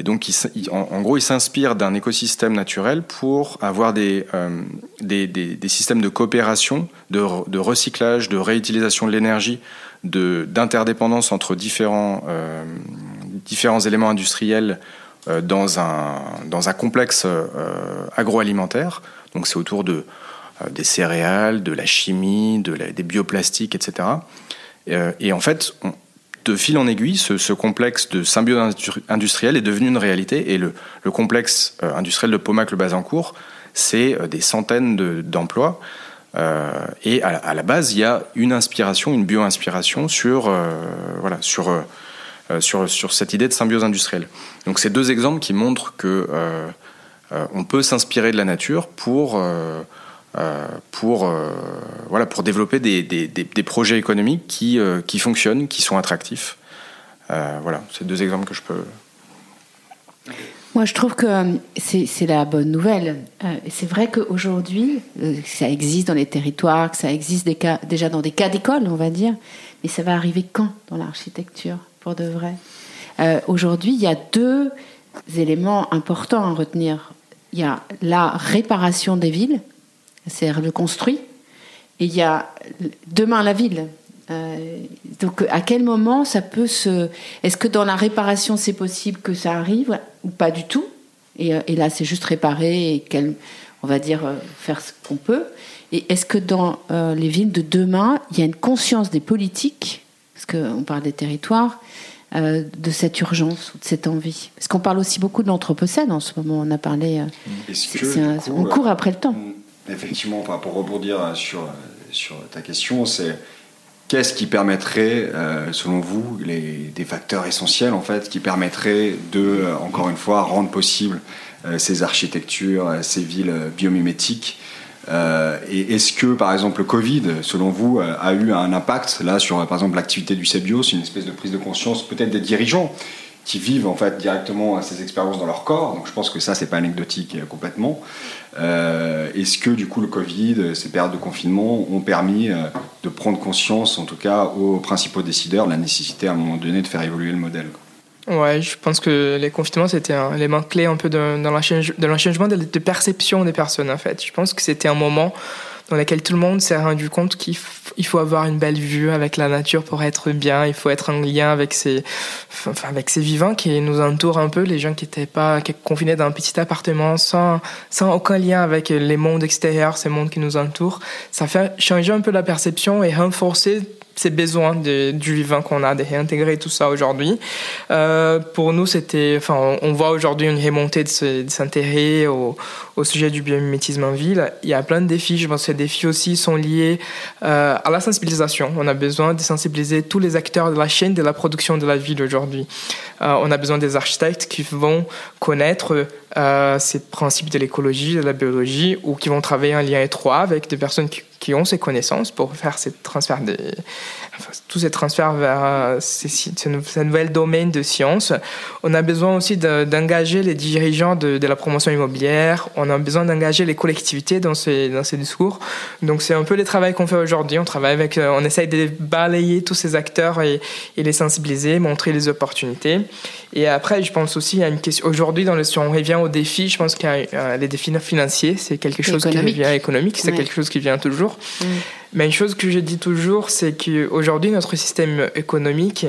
Et donc, en, gros, il s'inspire d'un écosystème naturel pour avoir des, euh, des, systèmes de coopération, de, recyclage, de réutilisation de l'énergie, d'interdépendance entre différents, euh, différents éléments industriels euh, dans, un, dans un complexe agroalimentaire. Donc, c'est autour de, des céréales, de la chimie, de des bioplastiques, etc. et en fait, on, de fil en aiguille, ce, complexe de symbiose industrielle est devenu une réalité. Et le, complexe euh, industriel de Pomac-le-Bazancourt, c'est euh, des centaines d'emplois. Euh, et à, la base, il y a une inspiration, une bio-inspiration sur, sur cette idée de symbiose industrielle. Donc c'est deux exemples qui montrent que on peut s'inspirer de la nature pour pour voilà pour développer des, des, projets économiques qui qui fonctionnent, qui sont attractifs. voilà, c'est deux exemples que je peux moi, je trouve que euh, c'est la bonne nouvelle. Euh, c'est vrai qu'aujourd'hui, euh, ça existe dans les territoires, que ça existe déjà dans des cas d'école, on va dire, mais ça va arriver quand dans l'architecture, pour de vrai? Aujourd'hui, il y a deux éléments importants à retenir. Il y a la réparation des villes, c'est-à-dire le construit, et il y a demain la ville, euh, donc, à quel moment ça peut se. Est-ce que dans la réparation, c'est possible que ça arrive ou pas du tout? Et, euh, là, c'est juste réparer et on va dire euh, faire ce qu'on peut. Et est-ce que dans les villes de demain, il y a une conscience des politiques, parce qu'on parle des territoires, de cette urgence ou de cette envie? Parce qu'on parle aussi beaucoup de l'anthropocène en ce moment. On a parlé. on court après le temps. Effectivement, pour rebondir sur, sur ta question, c'est Qu'est-ce qui permettrait, euh, selon vous, les, des facteurs essentiels en fait, qui permettraient de, euh, encore une fois, rendre possible euh, ces architectures, ces villes biomimétiques Et est-ce que, par exemple, le Covid, selon vous, a eu un impact là sur, par exemple, l'activité du CEBIOS, une espèce de prise de conscience peut-être des dirigeants qui vivent en fait directement ces expériences dans leur corps. Donc je pense que ça, c'est pas anecdotique euh, complètement. Euh, Est-ce que du coup le Covid, ces périodes de confinement ont permis euh, de prendre conscience, en tout cas aux principaux décideurs, de la nécessité à un moment donné de faire évoluer le modèle Ouais, je pense que les confinements, c'était un élément clé un peu dans changement de, de perception des personnes, en fait. Je pense que c'était un moment dans laquelle tout le monde s'est rendu compte qu'il faut avoir une belle vue avec la nature pour être bien, il faut être en lien avec ces, avec ces vivants qui nous entourent un peu, les gens qui n'étaient pas confinés dans un petit appartement sans, sans aucun lien avec les mondes extérieurs, ces mondes qui nous entourent. Ça fait changer un peu la perception et renforcer ces besoins du vivant qu'on a, de réintégrer tout ça aujourd'hui. Euh, pour nous, c'était, enfin, on voit aujourd'hui une remontée de, cet intérêt au, sujet du biomimétisme en ville. Il y a plein de défis. Je pense que ces défis aussi sont liés euh, à la sensibilisation. On a besoin de sensibiliser tous les acteurs de la chaîne de la production de la ville aujourd'hui. Euh, on a besoin des architectes qui vont connaître ces principes de l'écologie, de la biologie, ou qui vont travailler en lien étroit avec des personnes qui, qui ont ces connaissances pour faire ces transferts des, tous ces transferts vers euh, ces, ces, nouvel domaine de sciences. On a besoin aussi d'engager les dirigeants de, de, la promotion immobilière. On a besoin d'engager les collectivités dans ces, dans ces discours. Donc c'est un peu le travail qu'on fait aujourd'hui. On travaille avec, euh, on essaye de balayer tous ces acteurs et, et les sensibiliser, montrer les opportunités. Et après, je pense aussi à une question. Aujourd'hui, dans le, si on revient aux défis, je pense qu'il y a euh, les défis financiers, c'est quelque chose qui vient économique, c'est quelque chose qui vient toujours. Mm. Mais une chose que je dis toujours, c'est qu'aujourd'hui, notre système économique,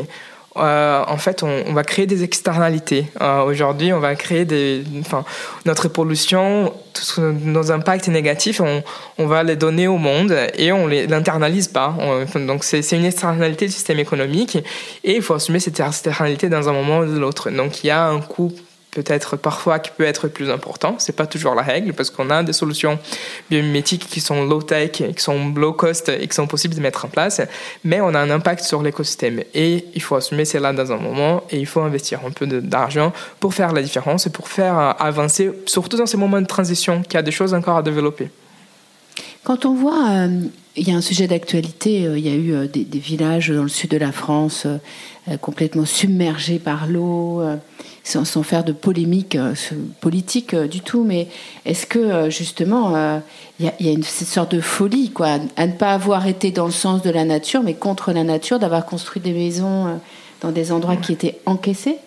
euh, en fait, on, va créer des externalités. Euh, aujourd'hui, on va créer des, enfin, notre pollution, nos impacts négatifs, on, on, va les donner au monde et on les l'internalise pas. donc, c'est une externalité du système économique et il faut assumer cette externalité dans un moment ou de l'autre. Donc, il y a un coût peut-être parfois qui peut être plus important. C'est pas toujours la règle parce qu'on a des solutions biomimétiques qui sont low tech, qui sont low cost et qui sont possibles de mettre en place, mais on a un impact sur l'écosystème et il faut assumer cela dans un moment et il faut investir un peu d'argent pour faire la différence et pour faire avancer, surtout dans ces moments de transition, qu'il y a des choses encore à développer. Quand on voit, euh, il y a un sujet d'actualité, euh, il y a eu euh, des, villages dans le sud de la France complètement submergés par l'eau sans, faire de polémique euh, politique euh, du tout, mais est-ce que euh, justement il y, a une sorte de folie quoi, à ne pas avoir été dans le sens de la nature, mais contre la nature, d'avoir construit des maisons dans des endroits qui étaient encaissés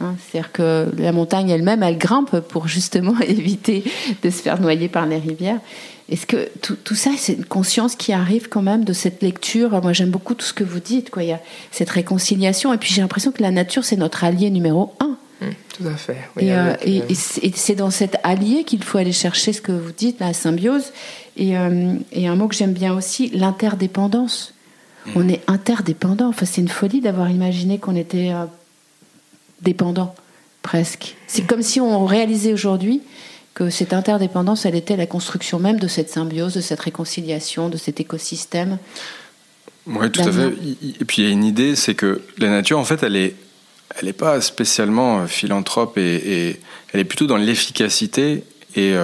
hein? C'est-à-dire que la montagne elle-même, elle grimpe pour justement (laughs) éviter de se faire noyer par les rivières. Est-ce que tout, tout ça, c'est une conscience qui arrive quand même de cette lecture? Moi, j'aime beaucoup tout ce que vous dites. Quoi. Il y a cette réconciliation. Et puis, j'ai l'impression que la nature, c'est notre allié numéro un. Mmh, tout à fait. Euh, et, c'est dans cet allié qu'il faut aller chercher ce que vous dites, la symbiose. Et, euh, un mot que j'aime bien aussi, l'interdépendance. Mmh. On est interdépendant. Enfin, c'est une folie d'avoir imaginé qu'on était euh, dépendant, presque. C'est comme si on réalisait aujourd'hui que cette interdépendance, elle était la construction même de cette symbiose, de cette réconciliation, de cet écosystème. Oui, tout à fait. Et puis il y a une idée, c'est que la nature, en fait, elle est elle n'est pas spécialement philanthrope et, elle est plutôt dans l'efficacité et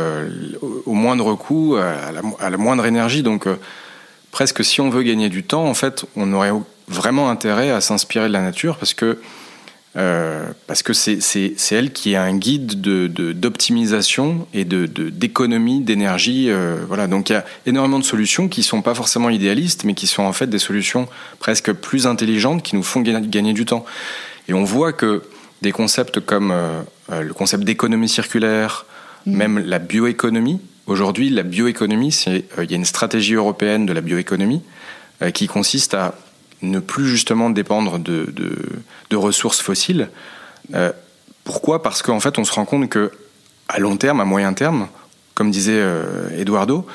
au moindre coût, à la, à la moindre énergie. Donc presque si on veut gagner du temps, en fait, on aurait vraiment intérêt à s'inspirer de la nature parce que euh, parce que c'est elle qui est un guide d'optimisation de, et d'économie de, d'énergie. Euh, voilà. Donc il y a énormément de solutions qui ne sont pas forcément idéalistes, mais qui sont en fait des solutions presque plus intelligentes qui nous font gagner, du temps. Et on voit que des concepts comme euh, le concept d'économie circulaire, mmh. même la bioéconomie, aujourd'hui la bioéconomie, il y a une stratégie européenne de la bioéconomie qui consiste à ne plus justement dépendre de, de, ressources fossiles. Euh, pourquoi? Parce qu'en fait, on se rend compte que à long terme, à moyen terme, comme disait euh, Eduardo,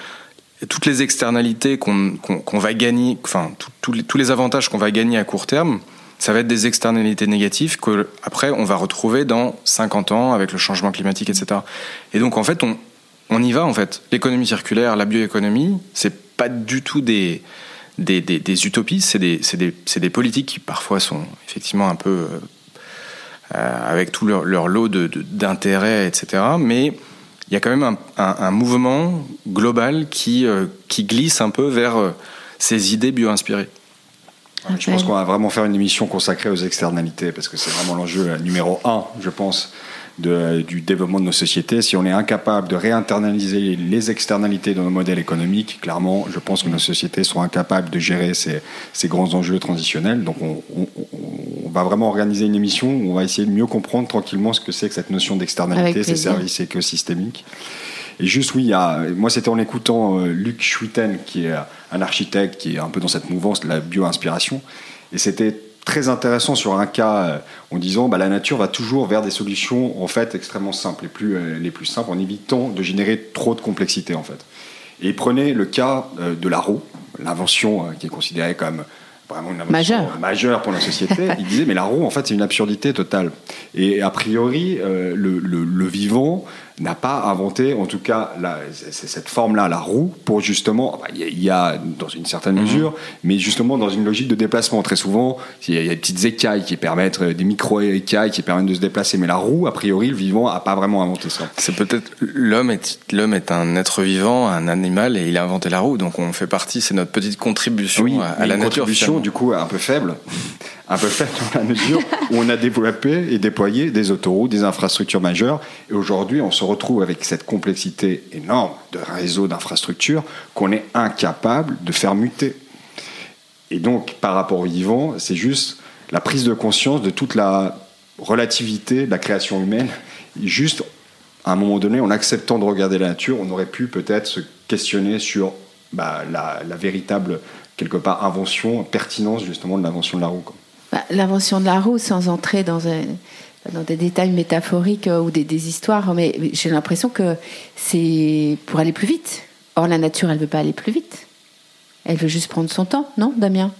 toutes les externalités qu'on va gagner, enfin tous les, avantages qu'on va gagner à court terme, ça va être des externalités négatives que après on va retrouver dans 50 ans avec le changement climatique, etc. Et donc en fait, on, on y va en fait. L'économie circulaire, la bioéconomie, c'est pas du tout des des, utopies, c'est des, des, politiques qui parfois sont effectivement un peu euh, euh, avec tout leur, lot d'intérêts, etc. Mais il y a quand même un, mouvement global qui, euh, qui glisse un peu vers ces idées bio-inspirées. Je pense qu'on va vraiment faire une émission consacrée aux externalités, parce que c'est vraiment l'enjeu numéro un, je pense, du développement de nos sociétés. Si on est incapable de réinternaliser les externalités de nos modèles économiques, clairement, je pense que nos sociétés seront incapables de gérer ces, ces grands enjeux transitionnels. Donc on, va vraiment organiser une émission où on va essayer de mieux comprendre tranquillement ce que c'est que cette notion d'externalité, ces services écosystémiques. Et juste, oui, moi, c'était en écoutant euh, Luc Schwitten, qui est un architecte qui est un peu dans cette mouvance de la bio-inspiration. Et c'était très intéressant sur un cas euh, en disant bah, la nature va toujours vers des solutions en fait extrêmement simples, les plus, euh, les plus simples, en évitant de générer trop de complexité en fait. Et prenait le cas euh, de la roue, l'invention qui est considérée comme vraiment une invention majeure pour la société. (laughs) il disait mais la roue en fait c'est une absurdité totale. Et a priori le, le, le, vivant n'a pas inventé, en tout cas, cette forme-là, la roue, pour justement, bah, il y, a dans une certaine mhm. mesure, mais justement dans une logique de déplacement. Très souvent, il y, a des petites écailles qui permettent, euh, des micro-écailles qui permettent de se déplacer, mais la roue, a priori, le vivant n'a pas vraiment inventé ça. C'est peut-être l'homme est l'homme est un être vivant, un animal, et il a inventé la roue, donc on fait partie, c'est notre petite contribution à, la nature. Contribution, du coup, un peu faible un peu fait dans la mesure où on a développé et déployé des autoroutes, des infrastructures majeures. Et aujourd'hui, on se retrouve avec cette complexité énorme de réseaux d'infrastructures qu'on est incapable de faire muter. Et donc, par rapport au vivant, c'est juste la prise de conscience de toute la relativité de la création humaine. juste, à un moment donné, en acceptant de regarder la nature, on aurait pu peut-être se questionner sur bah, la, véritable, quelque part, invention, pertinence justement de l'invention de la roue. Bah, l'invention de la roue, sans entrer dans, dans des détails métaphoriques euh, ou des, histoires, mais j'ai l'impression que c'est pour aller plus vite. Or, la nature, elle veut pas aller plus vite. Elle veut juste prendre son temps, non, Damien?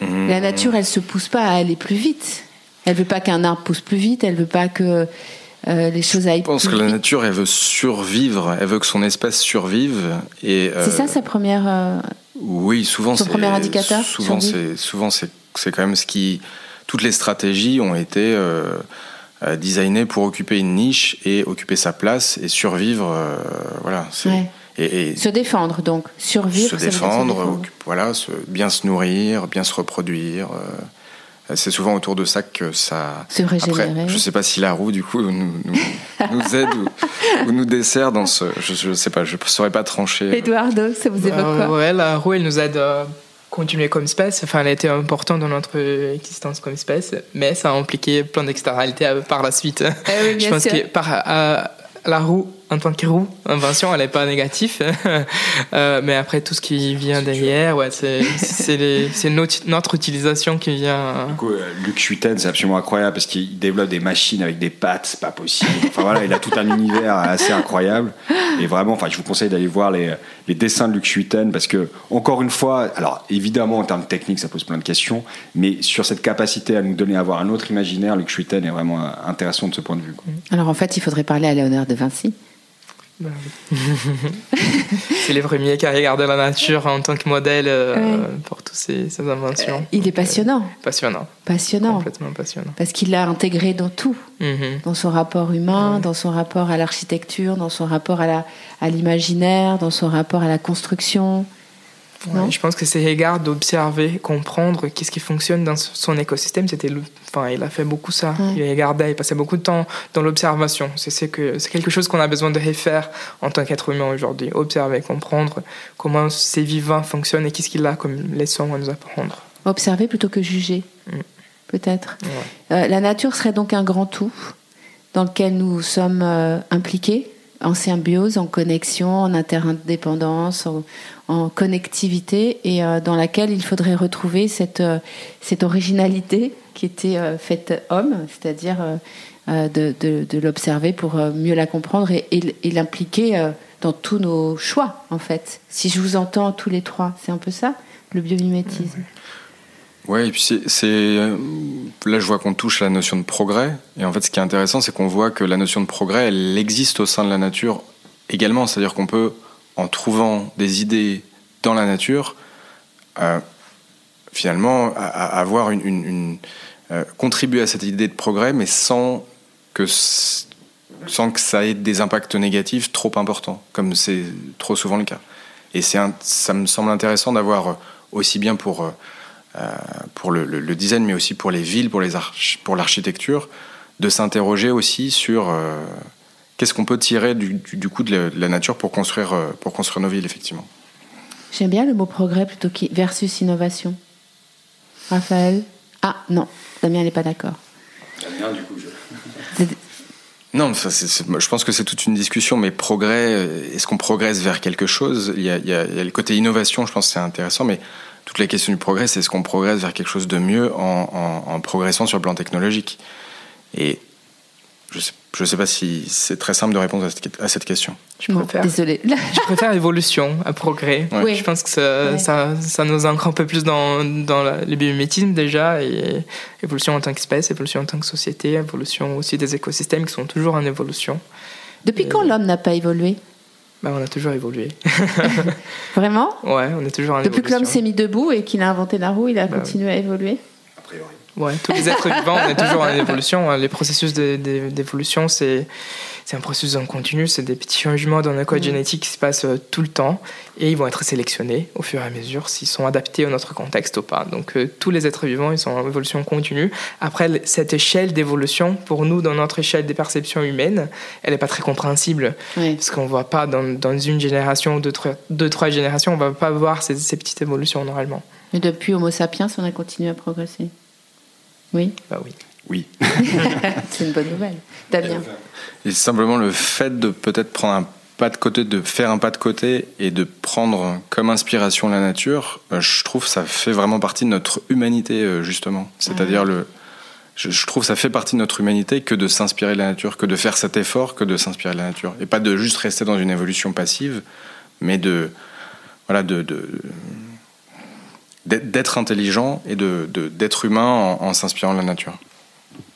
Mmh. La nature, elle se pousse pas à aller plus vite. Elle veut pas qu'un arbre pousse plus vite. Elle veut pas que euh, les choses aillent. Je pense que la nature, elle veut survivre. Elle veut que son espèce survive. Et c'est ça sa première. Oui, souvent c'est. premier indicateur Souvent, c'est souvent c'est quand même ce qui. Toutes les stratégies ont été euh, euh, designées pour occuper une niche et occuper sa place et survivre. Euh, voilà. Et, se défendre donc survivre. Se défendre, voilà, bien se nourrir, bien se reproduire. C'est souvent autour de ça que ça. Se régénérer. Après, je ne sais pas si la roue, du coup, nous, nous, aide ou, nous dessert dans ce. Je ne sais pas, je ne saurais pas trancher. Eduardo, ça vous évoque quoi? Euh, Ouais, la roue, elle nous aide à continuer comme espèce. Enfin, elle a été importante dans notre existence comme espèce, mais ça a impliqué plein d'externalités par la suite. Eh (laughs) je pense que par, la roue en tant que roue, invention, elle n'est pas négative. (laughs) euh, mais après, tout ce qui vient derrière, ouais, c'est notre, utilisation qui vient. Du coup, euh, Luc Schuiten, c'est absolument incroyable parce qu'il développe des machines avec des pattes, c'est pas possible. Enfin voilà, il a tout un univers assez incroyable. Et vraiment, enfin, je vous conseille d'aller voir les, les, dessins de Luc Schuiten parce que, encore une fois, alors évidemment, en termes techniques, ça pose plein de questions, mais sur cette capacité à nous donner à avoir un autre imaginaire, Luc Schuiten est vraiment intéressant de ce point de vue. Alors en fait, il faudrait parler à Léonard de Vinci. Bah (laughs) c'est les premiers qui regardé la nature en tant que modèle euh, pour toutes ces, inventions. Euh, il est passionnant. passionnant. Passionnant. Complètement passionnant. Parce qu'il l'a intégré dans tout. Mhm. Dans son rapport humain, dans son rapport à l'architecture, dans son rapport à l'imaginaire, dans son rapport à la construction je pense que c'est regard d'observer, comprendre qu'est-ce qui fonctionne dans son écosystème, c'était, enfin, il a fait beaucoup ça. Il regardait, il passait beaucoup de temps dans l'observation. C'est, que, c'est quelque chose qu'on a besoin de refaire en tant qu'être humain aujourd'hui. Observer, comprendre comment ces vivants fonctionnent et qu'est-ce qu'il a comme leçon à nous apprendre. Observer plutôt que juger, mm. peut-être. Euh, la nature serait donc un grand tout dans lequel nous sommes euh, impliqués en symbiose, en connexion, en interdépendance, en, connectivité, et euh, dans laquelle il faudrait retrouver cette, euh, cette originalité qui était euh, faite homme, c'est-à-dire de, l'observer pour mieux la comprendre et, l'impliquer dans tous nos choix, en fait. Si je vous entends tous les trois, c'est un peu ça, le biomimétisme. Ouais, et puis c'est là je vois qu'on touche la notion de progrès et en fait ce qui est intéressant c'est qu'on voit que la notion de progrès elle existe au sein de la nature également, c'est-à-dire qu'on peut en trouvant des idées dans la nature euh, finalement avoir une, euh, contribuer à cette idée de progrès mais sans que sans que ça ait des impacts négatifs trop importants comme c'est trop souvent le cas. Et c'est ça me semble intéressant d'avoir aussi bien pour euh, euh, pour le, design, mais aussi pour les villes, pour, les pour l'architecture, de s'interroger aussi sur euh, qu'est-ce qu'on peut tirer du, du, coup de la, nature pour construire, euh, pour construire nos villes, effectivement. J'aime bien le mot progrès plutôt que versus innovation. Raphaël? Ah non, Damien n'est pas d'accord. Damien, du coup, je... (laughs) Non, je pense que c'est toute une discussion, mais progrès, est-ce qu'on progresse vers quelque chose? Il y, a, il y, a, le côté innovation, je pense que c'est intéressant, mais toute la question du progrès, c'est est-ce qu'on progresse vers quelque chose de mieux en, progressant sur le plan technologique? Et je sais, je sais pas si c'est très simple de répondre à cette, question. Je préfère, désolé. (laughs) je préfère évolution à progrès. Je pense que ça, ça, nous ancre un peu plus dans, dans le biomimétisme déjà, et évolution en tant qu'espèce, évolution en tant que société, évolution aussi des écosystèmes qui sont toujours en évolution. Depuis quand l'homme n'a pas évolué? Bah, on a toujours évolué. (laughs) Vraiment Ouais, on est toujours en Depuis que l'homme s'est mis debout et qu'il a inventé la roue, il a bah continué à évoluer A priori. Ouais, tous les êtres vivants, on est toujours en évolution. Les processus d'évolution, c'est c'est un processus en continu, c'est des petits changements dans le code mm. génétique qui se passent euh, tout le temps et ils vont être sélectionnés au fur et à mesure s'ils sont adaptés à notre contexte ou pas. Donc euh, tous les êtres vivants, ils sont en évolution continue. Après, cette échelle d'évolution, pour nous, dans notre échelle des perceptions humaines, elle n'est pas très compréhensible parce qu'on ne voit pas dans, dans, une génération ou deux, deux, trois générations, on ne va pas voir ces, ces petites évolutions normalement. Mais depuis Homo sapiens, on a continué à progresser. Oui? Bah oui. Oui. (laughs) c'est une bonne nouvelle. Damien Et simplement le fait de peut-être prendre un pas de côté, de faire un pas de côté et de prendre comme inspiration la nature, euh, je trouve que ça fait vraiment partie de notre humanité, euh, justement. C'est-à-dire le. Je, trouve que ça fait partie de notre humanité que de s'inspirer de la nature, que de faire cet effort, que de s'inspirer de la nature. Et pas de juste rester dans une évolution passive, mais de. Voilà, de, d'être intelligent et de, d'être humain en s'inspirant de la nature.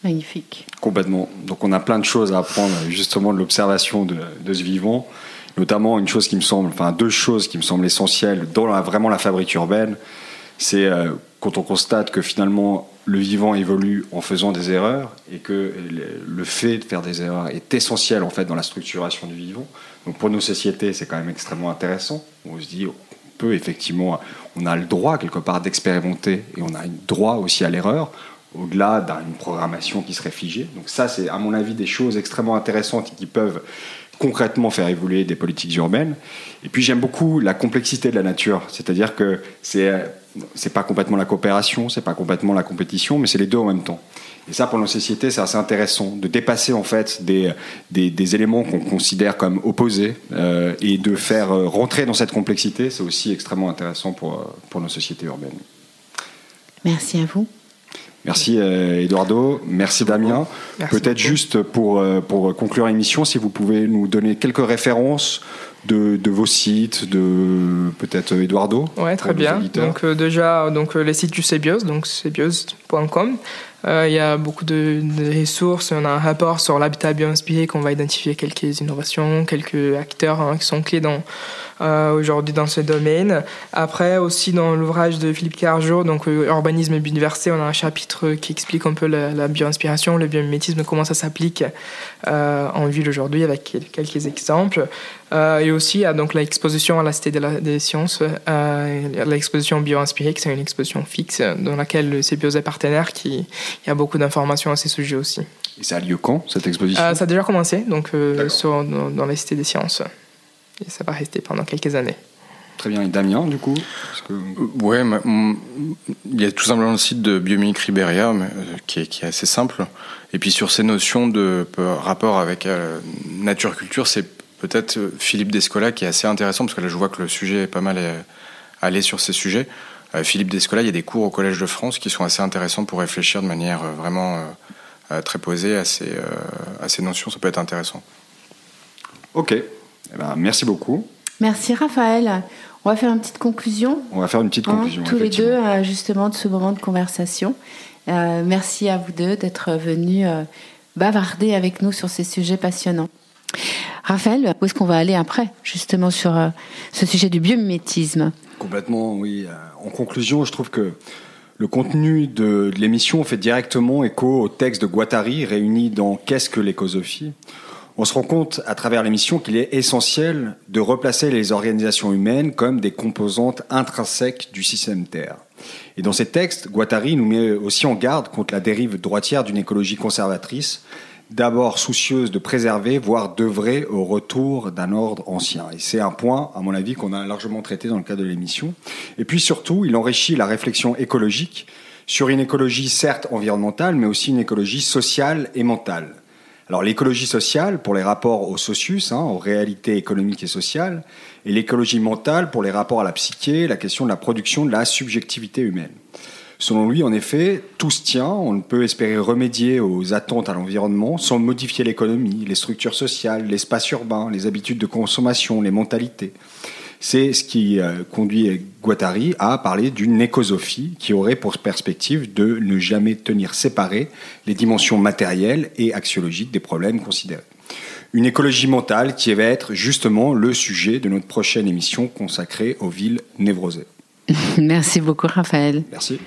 Magnifique. Complètement. Donc on a plein de choses à apprendre justement de l'observation de, ce vivant, notamment une chose qui me semble, enfin deux choses qui me semblent essentielles dans vraiment la fabrique urbaine, c'est euh, quand on constate que finalement le vivant évolue en faisant des erreurs et que le fait de faire des erreurs est essentiel en fait dans la structuration du vivant. Donc pour nos sociétés, c'est quand même extrêmement intéressant. On se dit, on peut effectivement, on a le droit quelque part d'expérimenter et on a le droit aussi à l'erreur au-delà d'une programmation qui serait figée. Donc ça, c'est à mon avis des choses extrêmement intéressantes qui peuvent concrètement faire évoluer des politiques urbaines. Et puis j'aime beaucoup la complexité de la nature, c'est-à-dire que c'est c'est pas complètement la coopération, c'est pas complètement la compétition, mais c'est les deux en même temps. Et ça, pour nos sociétés, c'est assez intéressant de dépasser en fait des, des, éléments qu'on considère comme opposés euh, et de faire euh, rentrer dans cette complexité. C'est aussi extrêmement intéressant pour, euh, pour nos sociétés urbaines. Merci à vous. Merci euh, Eduardo, merci Damien. Peut-être juste pour, euh, pour conclure l'émission, si vous pouvez nous donner quelques références de, vos sites, de peut-être Eduardo Ouais, très bien. Donc euh, déjà, donc, euh, les sites du CBIOS, donc cbios.com. Euh, il y a beaucoup de, ressources. On a un rapport sur l'habitat bio-inspiré qu'on va identifier quelques innovations, quelques acteurs hein, qui sont clés dans, euh, aujourd'hui dans ce domaine. Après, aussi dans l'ouvrage de Philippe Carjour, donc euh, Urbanisme et biodiversité, on a un chapitre qui explique un peu la, la bio-inspiration, le biomimétisme, comment ça s'applique en ville aujourd'hui avec quelques exemples. Et aussi, il y a donc l'exposition à la Cité des Sciences, l'exposition bio-inspirée, qui c'est une exposition fixe dans laquelle le CBIOS est partenaire, qui il y a beaucoup d'informations à ces sujets aussi. Et ça a lieu quand, cette exposition Ça a déjà commencé, donc sur, dans, dans, la Cité des Sciences. Et ça va rester pendant quelques années. Très bien. Et Damien, du coup que... Ouais, il y a tout simplement le site de Biomimicry Beria, euh, qui, est, qui, est, assez simple. Et puis sur ces notions de rapport avec euh, nature-culture, c'est peut-être euh, Philippe Descola qui est assez intéressant, parce que là je vois que le sujet est pas mal allé sur ces sujets. Philippe Descola, il y a des cours au Collège de France qui sont assez intéressants pour réfléchir de manière vraiment très posée à ces, à ces notions. Ça peut être intéressant. Ok. Eh ben, merci beaucoup. Merci Raphaël. On va faire une petite conclusion. On va faire une petite hein, conclusion. tous les deux, euh, justement, de ce moment de conversation. Euh, merci à vous deux d'être venus euh, bavarder avec nous sur ces sujets passionnants. Raphaël, où est-ce qu'on va aller après, justement, sur ce sujet du biomimétisme? Complètement, oui. En conclusion, je trouve que le contenu de, de l'émission fait directement écho au texte de Guattari réuni dans Qu'est-ce que l'écosophie? On se rend compte à travers l'émission qu'il est essentiel de replacer les organisations humaines comme des composantes intrinsèques du système Terre. Et dans ces textes, Guattari nous met aussi en garde contre la dérive droitière d'une écologie conservatrice, d'abord soucieuse de préserver, voire d'œuvrer au retour d'un ordre ancien. Et c'est un point, à mon avis, qu'on a largement traité dans le cadre de l'émission. Et puis surtout, il enrichit la réflexion écologique sur une écologie certes environnementale, mais aussi une écologie sociale et mentale. Alors l'écologie sociale pour les rapports au socius, hein, aux réalités économiques et sociales, et l'écologie mentale pour les rapports à la psyché, la question de la production de la subjectivité humaine. Selon lui, en effet, tout se tient, on ne peut espérer remédier aux attentes à l'environnement sans modifier l'économie, les structures sociales, l'espace urbain, les habitudes de consommation, les mentalités. C'est ce qui euh, conduit Guattari à parler d'une écosophie qui aurait pour perspective de ne jamais tenir séparées les dimensions matérielles et axiologiques des problèmes considérés. Une écologie mentale qui va être justement le sujet de notre prochaine émission consacrée aux villes névrosées. (laughs) Merci beaucoup Raphaël. Merci.